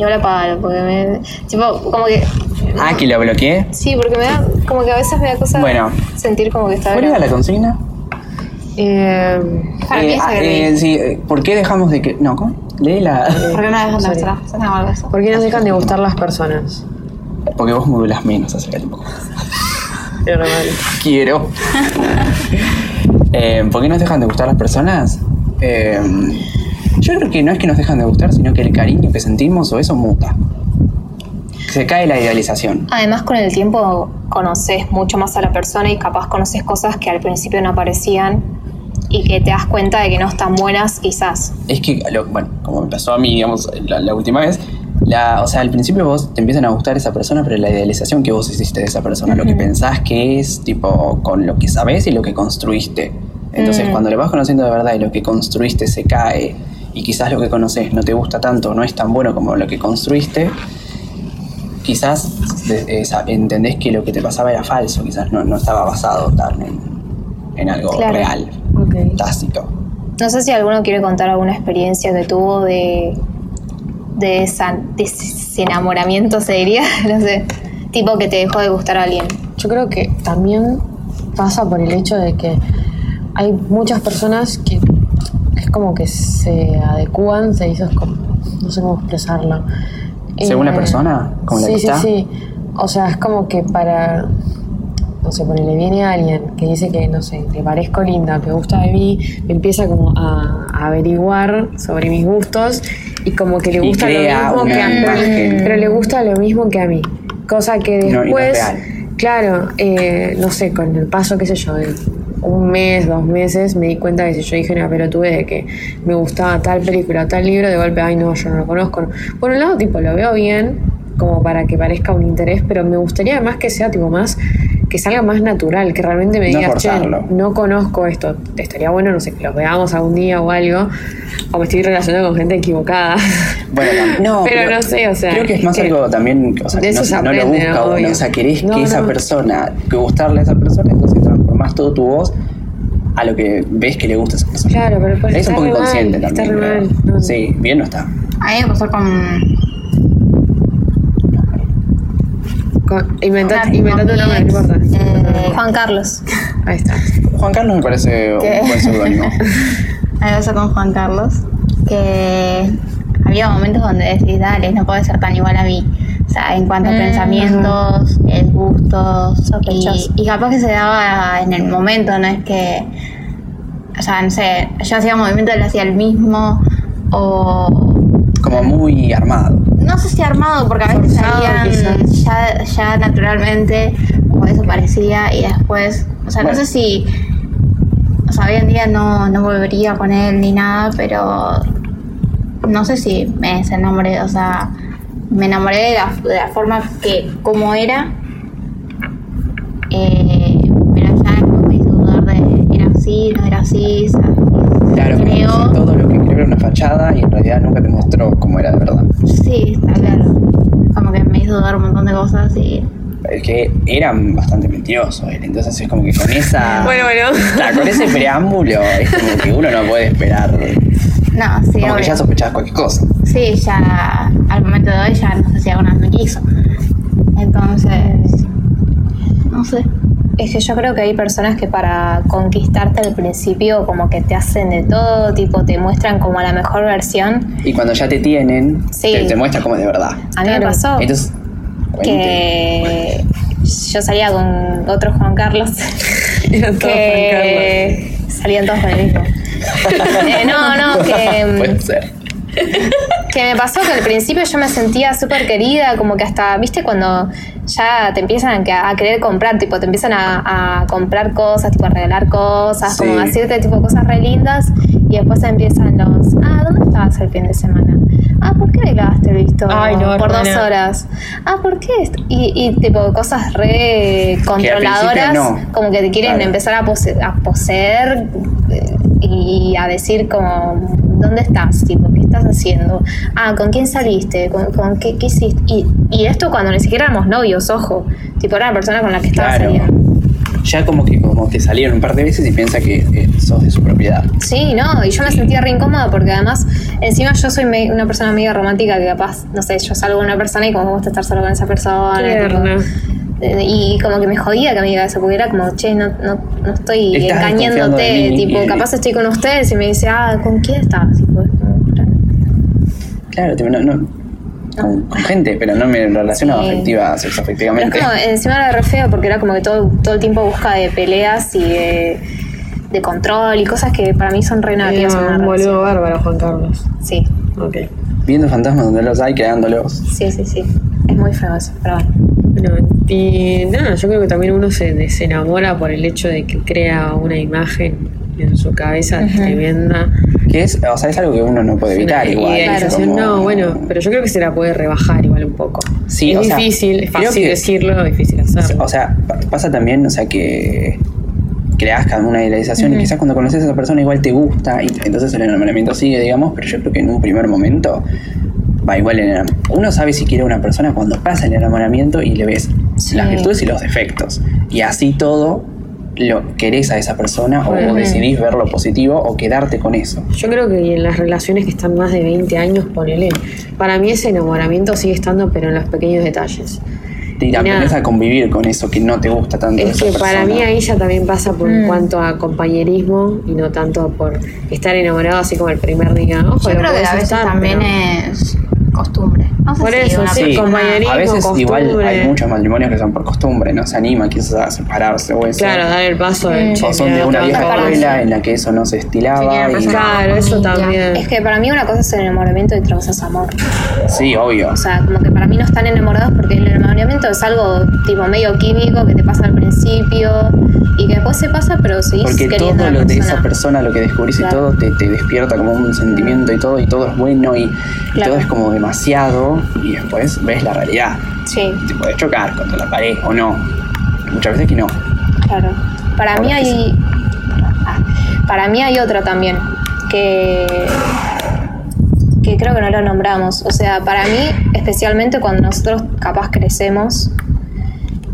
no la palo, porque me. Tipo, como que. Ah, que lo bloqueé. Sí, porque me da. Como que a veces me da cosa Bueno. sentir como que está. ¿Cuál era la consigna? Eh, Para mí Eh, es ah, eh, sí, eh, ¿por qué dejamos de que.? No, ¿cómo? Leí la. ¿Por qué no dejan de algo de eso? ¿Por qué nos dejan de gustar las personas? Porque vos modulas menos hace tiempo. Pero normal. Quiero. Eh, ¿Por qué nos dejan de gustar las personas? Eh, yo creo que no es que nos dejan de gustar, sino que el cariño que sentimos o eso muta. Se cae la idealización. Además, con el tiempo conoces mucho más a la persona y capaz conoces cosas que al principio no aparecían y que te das cuenta de que no están buenas, quizás. Es que, lo- bueno, como me pasó a mí, digamos, la, la última vez, la, o sea, al principio vos te empiezan a gustar esa persona, pero la idealización que vos hiciste de esa persona, lo que pensás que es, tipo, con lo que sabés y lo que construiste. Entonces, Mm. cuando le vas conociendo de verdad y lo que construiste se cae, y quizás lo que conoces no te gusta tanto, no es tan bueno como lo que construiste, quizás eh, entendés que lo que te pasaba era falso, quizás no, no estaba basado tan en, en algo Claro. real, tácito. No sé si alguno quiere contar alguna experiencia que tuvo de, de, esa, de ese enamoramiento, se diría, no sé, tipo que te dejó de gustar a alguien. Yo creo que también pasa por el hecho de que hay muchas personas que es como que se adecúan, se hizo, como- no sé cómo expresarlo. ¿Según la Eh, persona? ¿Como la sí, que sí, está? sí. O sea, es como que para, no sé, ponele, viene alguien que dice que, no sé, le parezco linda, que gusta de mí, empieza como a, a averiguar sobre mis gustos y como que le gusta lo mismo que a mí. Pero le gusta lo mismo que a mí. Cosa que No, no después, claro, eh, no sé, con el paso, qué sé yo, de un mes, dos meses, me di cuenta que si yo dije una pelotude de que me gustaba tal película, tal libro, de golpe, ay no, yo no lo conozco. Por un lado, tipo, lo veo bien, como para que parezca un interés, pero me gustaría además que sea tipo más, que salga más natural, que realmente me No digas, che, forzarlo. no conozco esto, estaría bueno, no sé, que los veamos algún día o algo, o me estoy relacionando con gente equivocada. Bueno, no, Pero no sé, o sea, Creo que es más que- algo también, o sea, de no, eso se no lo busca ¿no? uno, o sea, querés No, que esa no. persona, que gustarle a esa persona, entonces transformás todo tu voz a lo que ves que le gusta a esa persona. Claro, pero pues es un poco mal, inconsciente está también. re creo. mal, no. Sí, bien no está. A mí me pasó con Con- Inventate, Una- inventate un nombre, no importa. eh, Juan Carlos. Ahí está. Juan Carlos me parece ¿Qué? un buen seudónimo. A mí me pasó con Juan Carlos, que había momentos donde decís, dale, no puede ser tan igual a mí. O sea, en cuanto a Mm, pensamientos, eh, gustos, y, Sospechoso. y capaz que se daba en el momento, no es que, o sea, no sé, yo hacía movimiento, él hacía el mismo, o Como muy armado. no sé si armado, porque a veces Forzado, salían ya, ya naturalmente, o eso parecía, y después, o sea, Bueno. no sé si, o sea, hoy en día no, no volvería con él ni nada, pero no sé si me desenamoré, o sea, me enamoré de la, de la forma que, como era, eh, pero ya me hizo dudar de, era así, no era así, sea, Claro, creo, que todo lo que creo era una fachada y en realidad nunca te mostró cómo era de verdad. sí, está claro, como que me hizo dudar un montón de cosas y... Es que eran bastante mentirosos entonces es como que con esa. Bueno, bueno. Claro, con ese preámbulo es como que uno no puede esperar. No, sí, Como que obvio. ya sospechabas cualquier cosa. Sí, ya al momento de hoy ya no sé si alguna vez me quiso. Entonces, no sé. Es que yo creo que hay personas que para conquistarte al principio como que te hacen de todo, tipo te muestran como la mejor versión. Y cuando ya te tienen, Sí. te, te muestra cómo es de verdad. A mí me pasó Entonces, que yo salía con otro Juan Carlos Eran todos que salían todos con el mismo. Eh, no, no, que, Puede ser. que me pasó que al principio yo me sentía súper querida, como que hasta, viste, cuando ya te empiezan a, querer comprar, tipo, te empiezan a, a comprar cosas, tipo, a regalar cosas, Sí. como a decirte, tipo, cosas re lindas, y después empiezan los, ah, ¿dónde estabas el fin de semana? Ah, ¿por qué me clavaste el visto Ay, no, por dos horas? Ah, ¿por qué? Y, y, tipo, cosas re controladoras, no. como que te quieren Claro. empezar a, pose- a poseer eh, y a decir como, ¿dónde estás? Tipo, ¿qué estás haciendo? Ah, ¿con quién saliste? ¿Con, con qué, qué hiciste? Y, y esto cuando ni siquiera éramos novios, ojo. Tipo, era la persona con la que estaba Claro. saliendo. ya como que como te salieron un par de veces y piensa que eh, sos de su propiedad. Sí, no, y yo me sentía re incómoda porque además, encima yo soy me- una persona medio romántica que capaz, no sé, yo salgo con una persona y como me gusta estar solo con esa persona. Tierna. tipo, y como que me jodía que me diga eso, porque era como, che, no, no, no estoy engañándote, mí. tipo, capaz estoy con ustedes y me dice, ah, ¿con quién estás? Tipo, Claro, tipo, no, no, con, con gente, pero no me relaciono Sí. afectiva, Pero es sexoafectivamente. como, encima era re feo porque era como que todo, todo el tiempo busca de peleas y de, de control y cosas que para mí son re negativas Era un boludo bárbaro, Juan Carlos. Sí, Ok. Viendo fantasmas donde los hay, creándolos. sí, sí, sí. Es muy feo eso, pero bueno. Bueno, y nada, yo creo que también uno se, se enamora por el hecho de que crea una imagen en su cabeza Ujú. tremenda. Que es, o sea, es algo que uno no puede evitar Una igual. idealización, como- no, bueno, pero yo creo que se la puede rebajar igual un poco. Sí, es o sea, difícil, es fácil que- decirlo, difícil hacerlo. O sea, pa- pasa también, o sea, que creas cada una idealización y Ujú. quizás cuando conoces a esa persona igual te gusta y entonces el enamoramiento sigue, digamos, pero yo creo que en un primer momento va igual el Uno sabe si quiere a una persona cuando pasa el enamoramiento y le ves Sí. las virtudes y los defectos. Y así todo lo querés a esa persona o decidís ver lo positivo o quedarte con eso. Yo creo que en las relaciones que están más de 20 años, ponele, para mí ese enamoramiento sigue estando, pero en los pequeños detalles. Y Nada. aprendes a convivir con eso que no te gusta tanto. de Es esa que para mí ahí ya también pasa por Mm. cuanto a compañerismo y no tanto por estar enamorado así como el primer día. Ojo, Yo creo que a veces estar, también pero- es costumbre. No sé Por si eso, una sí, persona- compañerismo. A veces igual costumbre. hay muchos matrimonios que son por costumbre, no se anima quizás a separarse o eso. Claro, dar el paso de che, o son de una vieja escuela en la que eso no se estilaba. Y- Claro, eso también. Es que para mí una cosa es el enamoramiento y otra cosa es amor. Sí, obvio. O sea, como que para mí no están enamorados porque el enamoramiento es algo tipo medio químico que te pasa al principio y que después se pasa, pero seguís Porque queriendo todo a la lo de persona. esa persona, lo que descubrís y Claro. todo, te, te despierta como un sentimiento y todo, y todo es bueno y, y Claro. todo es como demasiado, y después ves la realidad. Sí, Te puedes chocar contra la pared o no. Muchas veces que no. claro. Para Ahora mí hay. Ah, Para mí hay otra también. Que. que creo que no lo nombramos. O sea, para mí, especialmente cuando nosotros capaz crecemos,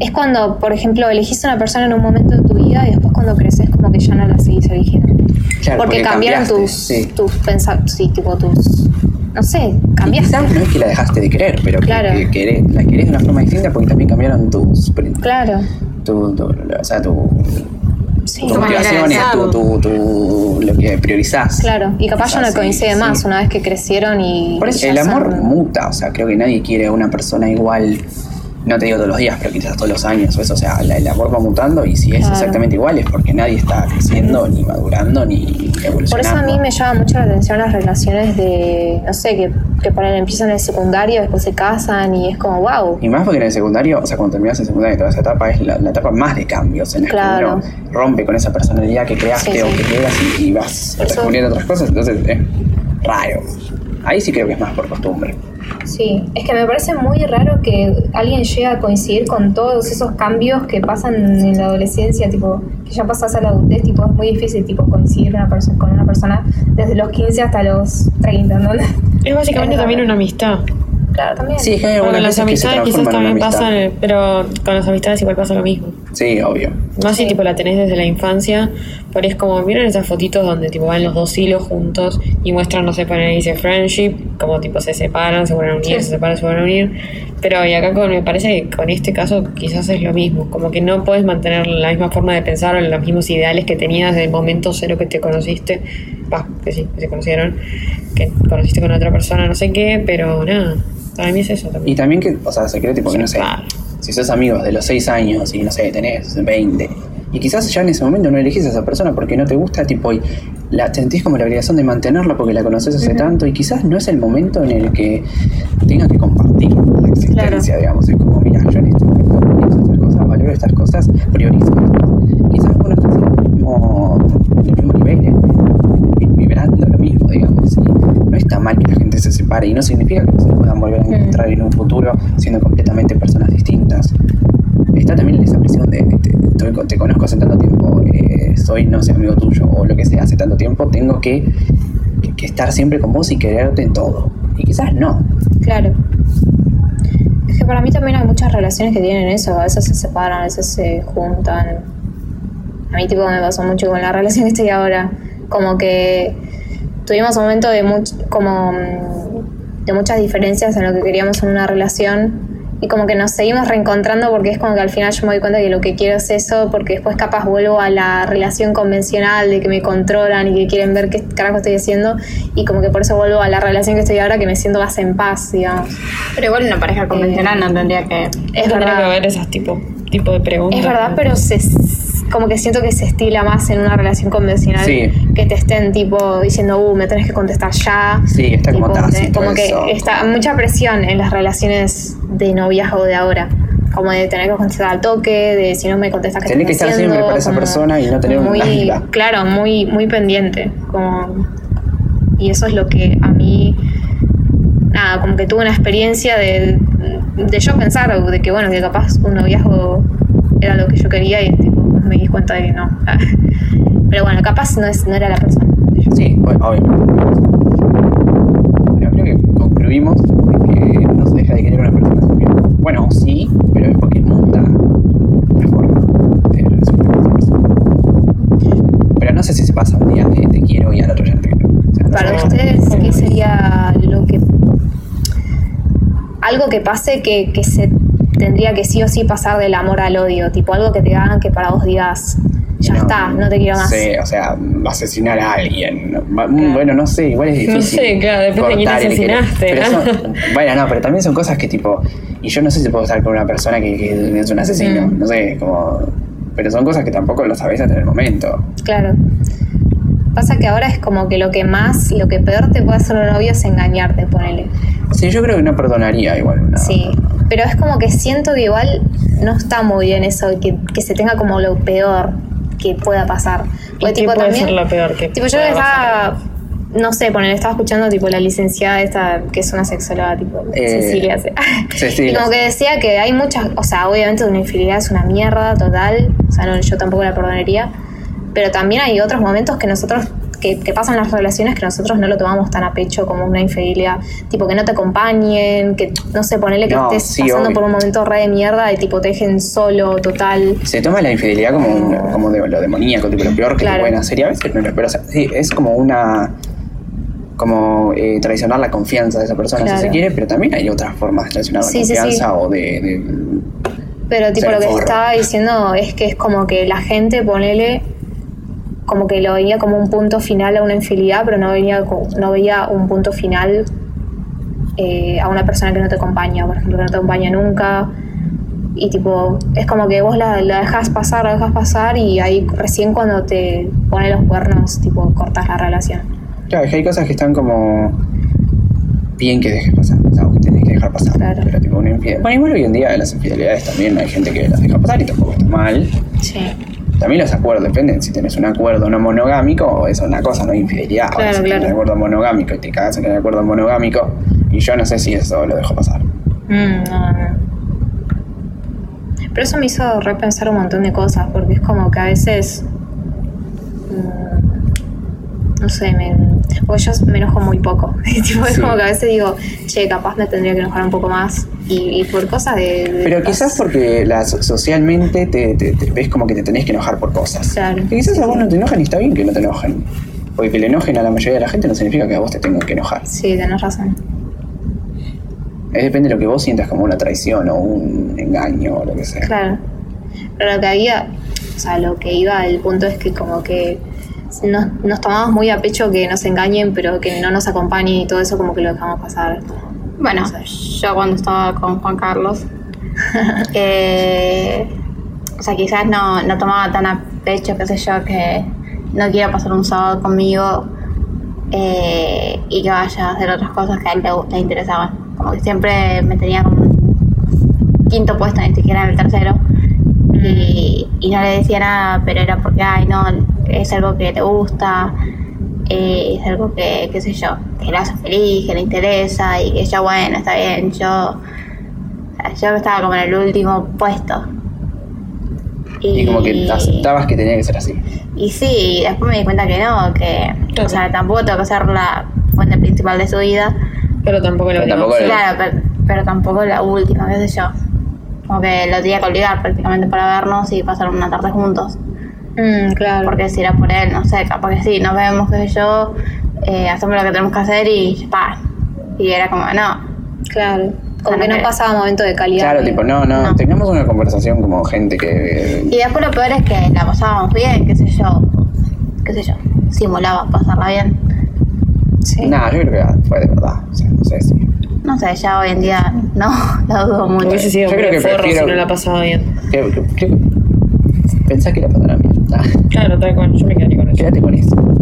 es cuando, por ejemplo, elegís a una persona en un momento de tu vida y después cuando creces como que ya no la seguís eligiendo. Claro, porque, cambiaron cambiaste, tus, sí. tus pensamientos, sí, tipo tus, no sé, cambiaste. quizás no es que la dejaste de querer, pero que- que, la querés de una forma distinta porque también cambiaron tus, Claro, tu, tu- o sea, tu, sí, tus motivaciones, tu, tu, tu- lo que priorizás. claro. Y capaz ya no sí, coincide sí. más una vez que crecieron y. Por eso, ya el amor son- muta, o sea, creo que nadie quiere a una persona igual, no te digo todos los días, pero quizás todos los años, o eso, o sea, la- el amor va mutando y si es Claro. exactamente igual es porque nadie está creciendo, ni madurando, ni evolucionando. Por eso a mí me llama mucho la atención las relaciones de, no sé, que, que ponen, empiezan en el secundario, después se casan y es como, wow. Y más porque en el secundario, o sea, cuando terminas el secundario, toda esa etapa es la, la etapa más de cambios, en la Claro. que uno rompe con esa personalidad que creaste Sí, o que y, y vas Eso- descubriendo otras cosas, entonces es raro. Ahí sí creo que es más por costumbre. Sí, es que me parece muy raro que alguien llegue a coincidir con todos esos cambios que pasan en la adolescencia, tipo, que ya pasas a la adultez, tipo, es muy difícil, tipo, coincidir una persona con una persona desde los 15 hasta los 30, ¿no? Es básicamente Es también una amistad. Claro, también. Sí, es que hay Bueno, las veces que se amistades quizás también amistad. pasan, pero con las amistades igual pasa lo mismo. Sí, obvio. Más si tipo la tenés desde la infancia, pero es como, miren esas fotitos donde tipo van los dos hilos juntos y muestran, no sé, ponen ahí dice friendship, como tipo se separan, se vuelven a unir, Sí. se separan, se vuelven a unir. Pero y acá con, me parece que con este caso quizás es lo mismo, como que no puedes mantener la misma forma de pensar o los mismos ideales que tenías desde el momento cero que te conociste, va, que sí, que se conocieron, que conociste con otra persona, no sé qué, pero nada, para mí es eso Y también. también que, o sea, se cree tipo que no sé, si sos amigos de los 6 años y no sé, tenés 20, y quizás ya en ese momento no elegís a esa persona porque no te gusta, tipo, y la sentís como la obligación de mantenerla porque la conoces hace tanto, y quizás no es el momento en el que tengas que compartir la existencia, digamos. Es como, mira, yo en este momento pienso estas cosas, valoro estas cosas, priorizo. Quizás vos no estás en el mismo, en el mismo nivel, eh, vi- vibrando lo mismo, digamos. Y no está mal que la gente se separe y no significa que no se puedan volver a encontrar en un futuro siendo completamente personas distintas. Está también esa presión de, de- de- te conozco hace tanto tiempo, eh, soy, no sé, amigo tuyo o lo que sea, hace tanto tiempo, tengo que estar siempre con vos y quererte en todo. Y quizás no. Claro. Es que para mí también hay muchas relaciones que tienen eso, a veces se separan, a veces se juntan. A mí tipo me pasó mucho con la relación que estoy ahora. Como que tuvimos un momento de much, como mm, de muchas diferencias en lo que queríamos en una relación y como que nos seguimos reencontrando porque es como que al final yo me doy cuenta que lo que quiero es eso porque después capaz vuelvo a la relación convencional de que me controlan y que quieren ver qué carajo estoy haciendo y como que por eso vuelvo a la relación que estoy ahora que me siento más en paz, digamos. Pero igual una pareja convencional no tendría que. Es Tendría que verdad. haber esas tipo, tipo de preguntas. Es verdad, pero se, como que siento que se estila más en una relación convencional Sí. que te estén tipo diciendo, uh, me tenés que contestar ya. Sí, está como Tipo, tácito como que está como- mucha presión en las relaciones de noviazgo de ahora. Como de tener que contestar al toque, de si no me contestas que Tenés que estar siempre para esa persona y no tener muy, lástima. Claro, muy, muy pendiente. Como, y eso es lo que a mí, nada, como que tuve una experiencia de, de yo pensar de que, bueno, que capaz un noviazgo era lo que yo quería y me di cuenta de que no. Pero bueno, capaz no, es, no era la persona. Sí, bueno, obviamente. Bueno, creo que concluimos que no se deja de querer a una persona. porque- Bueno, sí, pero es porque muta la forma de relacionarse con esa persona. Pero no sé si se pasa un día de te quiero y al otro ya no te quiero. O sea, no Para ustedes, ¿qué sería lo que... Algo que pase que, que se tendría que sí o sí pasar del amor al odio? Tipo algo que te hagan que para vos digas, ya está, no te quiero más. Sí, o sea, asesinar a alguien. Mm, Bueno, no sé, igual es difícil. No sé, claro, depende de quién asesinaste, Pero ¿no? son- bueno, no, pero también son cosas que tipo. Y yo no sé si puedo estar con una persona que, que es un asesino. Mm. No sé, como. Pero son cosas que tampoco lo sabés hasta el momento. Claro. Pasa que ahora es como que lo que más, lo que peor te puede hacer un novio es engañarte, ponele. Sí, yo creo que no perdonaría igual. Sí. Pero es como que siento que igual no está muy bien eso, que, que se tenga como lo peor que pueda pasar. ¿Y Porque, qué tipo, puede también- ser lo peor que Tipo, yo estaba, no sé, ponele, estaba escuchando tipo la licenciada esta, que es una sexóloga, tipo, Eh, Cecilia. Cecilia. Y como que decía que hay muchas, o sea, obviamente una infidelidad es una mierda total, o sea, no, yo tampoco la perdonaría, pero también hay otros momentos que nosotros, que, que pasan las relaciones que nosotros no lo tomamos tan a pecho como una infidelidad, tipo que no te acompañen, que no sé, ponele que No, estés sí, pasando obvio. por un momento re de mierda y tipo te dejen solo, total. Se toma la infidelidad como, como de, lo demoníaco, tipo lo peor que Claro. te pueden hacer. Y a veces no lo pero, o sea, sí, es como una. como eh, traicionar la confianza de esa persona Claro. si se quiere, pero también hay otras formas de traicionar la Sí, sí, sí. confianza o de, de- Pero tipo lo que forro. estaba diciendo es que es como que la gente, ponele, como que lo veía como un punto final a una infidelidad, pero no veía, co- no veía un punto final eh, a una persona que no te acompaña, por ejemplo, que no te acompaña nunca. Y tipo, es como que vos la, la dejas pasar, la dejas pasar y ahí recién cuando te pone los cuernos, tipo, cortas la relación. Claro, es que hay cosas que están como bien que dejes pasar, o sea, que tenés que dejar pasar. Claro. Pero tipo una infidelidad. Bueno, igual hoy en día las infidelidades también hay gente que las deja pasar y tampoco está mal. Sí. También los acuerdos dependen si tenés un acuerdo no monogámico o es una cosa, no hay infidelidad. Ahora, Claro, si tenés claro. un acuerdo monogámico y te cagas en el acuerdo monogámico y yo no sé si eso lo dejo pasar. Mm, no, no. Pero eso me hizo repensar un montón de cosas, porque es como que a veces. No sé, me, porque yo me enojo muy poco. tipo, es Sí. como que a veces digo, che, capaz me tendría que enojar un poco más. Y, y por cosas de. de Pero las- quizás porque las, socialmente te, te- te ves como que te tenés que enojar por cosas. Claro. Que quizás a vos no te enojan y está bien que no te enojen. Porque que le enojen a la mayoría de la gente no significa que a vos te tengan que enojar. Sí, tenés razón. Es depende de lo que vos sientas como una traición o un engaño o lo que sea. Claro. Pero lo que había, o sea, lo que iba al punto es que como que nos, nos tomamos muy a pecho que nos engañen, pero que no nos acompañen y todo eso como que lo dejamos pasar. Bueno, No sé. yo cuando estaba con Juan Carlos, eh, o sea, quizás no, no tomaba tan a pecho, qué sé yo, que no quiera pasar un sábado conmigo eh, y que vaya a hacer otras cosas que a él le, le interesaban. Como que siempre me tenía como quinto puesto, ni siquiera en el tercero. Y, y no le decía nada, pero era porque, ay, no, es algo que te gusta, eh, es algo que, qué sé yo, que le hace feliz, que le interesa y que yo, bueno, está bien, yo, yo estaba como en el último puesto. Y como que aceptabas que tenía que ser así. Y sí, y después me di cuenta que no, que, Claro. o sea, tampoco tengo que ser la fuente principal de su vida. Pero tampoco lo Pero último. tampoco-. Claro, pero, pero tampoco la última, qué sé yo. Como que lo tenía que obligar prácticamente para vernos y pasar una tarde juntos. Mm, claro. Porque si era por él, no sé, capaz que sí, nos vemos, qué sé yo, eh, hacemos lo que tenemos que hacer y ya está. Y era como, no, Claro. Como O sea, que no no pasaba momento de calidad. Claro, tipo, no, no, No. tengamos una conversación como gente que... Y después lo peor es que la pasábamos bien, qué sé yo, qué sé yo, simulaba pasarla bien. Sí. Nah, yo creo que fue de verdad. O sea, no sé si... No sé, ya hoy en día no, la dudo mucho. Hubiese sido Yo creo que forro prefiero- si no la pasaba bien. que- que- que- Pensá que la pasará bien. Ah, Claro, tal cual, yo me quedaría con eso. Quédate con eso.